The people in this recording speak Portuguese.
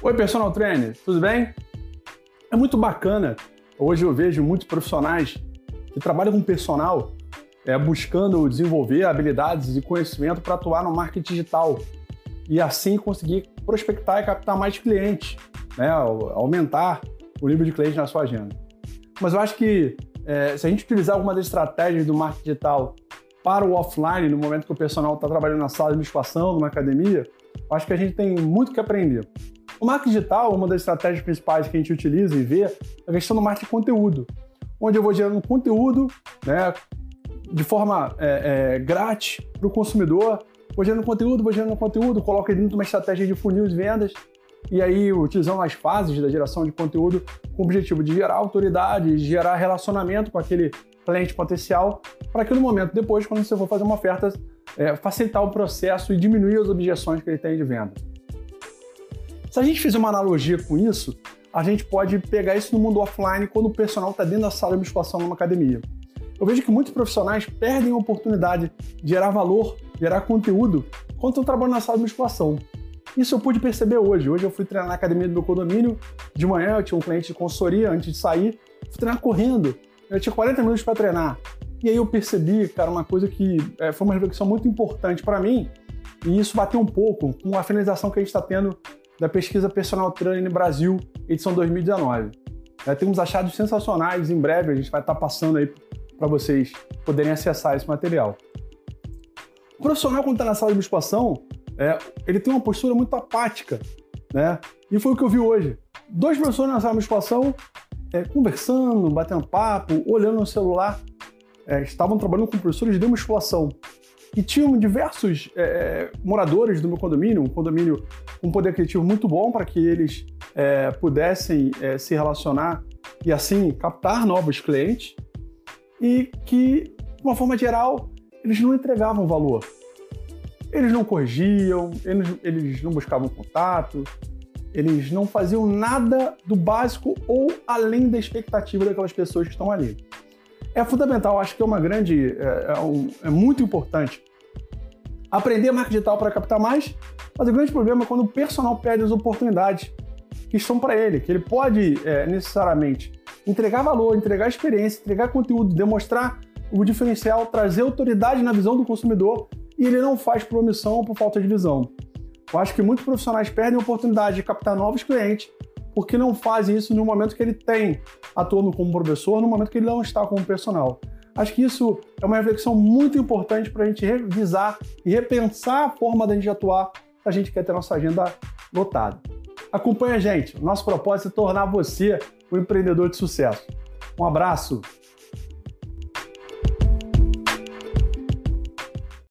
Oi, personal trainer, tudo bem? É muito bacana. Hoje eu vejo muitos profissionais que trabalham com personal é, buscando desenvolver habilidades e conhecimento para atuar no marketing digital e assim conseguir prospectar e captar mais clientes, né? aumentar o nível de clientes na sua agenda. Mas eu acho que é, se a gente utilizar alguma das estratégias do marketing digital para o offline, no momento que o personal está trabalhando na sala de musculação, numa academia, acho que a gente tem muito que aprender. O marketing digital, uma das estratégias principais que a gente utiliza e vê, é a questão do marketing de conteúdo, onde eu vou gerando conteúdo né, de forma é, é, grátis para o consumidor, vou gerando conteúdo, vou gerando conteúdo, coloco dentro de uma estratégia de funil de vendas, e aí utilizando as fases da geração de conteúdo com o objetivo de gerar autoridade, de gerar relacionamento com aquele cliente potencial, para que no momento depois, quando você for fazer uma oferta, é, facilitar o processo e diminuir as objeções que ele tem de venda. Se a gente fizer uma analogia com isso, a gente pode pegar isso no mundo offline quando o personal está dentro da sala de musculação numa academia. Eu vejo que muitos profissionais perdem a oportunidade de gerar valor, gerar conteúdo, quando estão trabalhando na sala de musculação. Isso eu pude perceber hoje. Hoje eu fui treinar na academia do meu condomínio. De manhã eu tinha um cliente de consultoria antes de sair. Fui treinar correndo. Eu tinha 40 minutos para treinar. E aí eu percebi, cara, uma coisa que é, foi uma reflexão muito importante para mim. E isso bateu um pouco com a finalização que a gente está tendo da pesquisa Personal Training Brasil, edição 2019. É, temos achados sensacionais, em breve a gente vai estar tá passando aí para vocês poderem acessar esse material. O profissional, quando está na sala de musculação, é, ele tem uma postura muito apática, né? E foi o que eu vi hoje. Dois professores na sala de musculação, é, conversando, batendo papo, olhando no celular, é, estavam trabalhando com professores de musculação e tinham diversos é, é, moradores do meu condomínio, um condomínio com um poder criativo muito bom para que eles é, pudessem é, se relacionar e assim captar novos clientes e que, de uma forma geral, eles não entregavam valor. Eles não corrigiam, eles, eles não buscavam contato, eles não faziam nada do básico ou além da expectativa daquelas pessoas que estão ali é fundamental, acho que é uma grande, é, é, um, é muito importante aprender marketing digital para captar mais, mas o grande problema é quando o personal perde as oportunidades que estão para ele, que ele pode é, necessariamente entregar valor, entregar experiência, entregar conteúdo, demonstrar o diferencial, trazer autoridade na visão do consumidor e ele não faz por omissão ou por falta de visão. Eu acho que muitos profissionais perdem a oportunidade de captar novos clientes porque não fazem isso no momento que ele tem atuando como professor, no momento que ele não está como personal. Acho que isso é uma reflexão muito importante para a gente revisar e repensar a forma da gente atuar a gente quer ter nossa agenda lotada. Acompanhe a gente. Nosso propósito é tornar você um empreendedor de sucesso. Um abraço.